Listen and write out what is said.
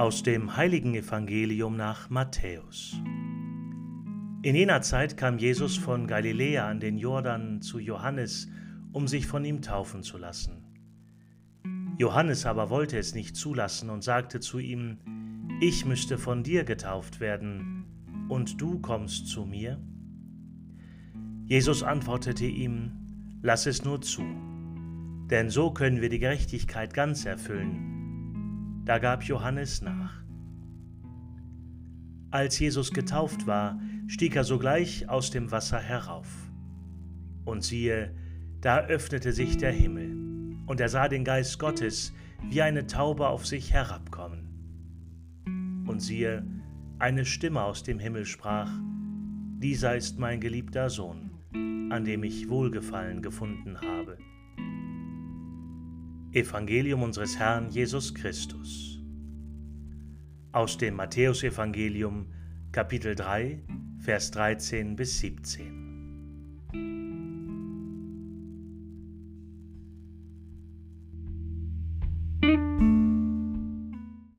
Aus dem heiligen Evangelium nach Matthäus. In jener Zeit kam Jesus von Galiläa an den Jordan zu Johannes, um sich von ihm taufen zu lassen. Johannes aber wollte es nicht zulassen und sagte zu ihm, Ich müsste von dir getauft werden, und du kommst zu mir? Jesus antwortete ihm, Lass es nur zu, denn so können wir die Gerechtigkeit ganz erfüllen. Da gab Johannes nach. Als Jesus getauft war, stieg er sogleich aus dem Wasser herauf. Und siehe, da öffnete sich der Himmel, und er sah den Geist Gottes wie eine Taube auf sich herabkommen. Und siehe, eine Stimme aus dem Himmel sprach, Dieser ist mein geliebter Sohn, an dem ich Wohlgefallen gefunden habe. Evangelium unseres Herrn Jesus Christus. Aus dem Matthäusevangelium Kapitel 3, Vers 13 bis 17.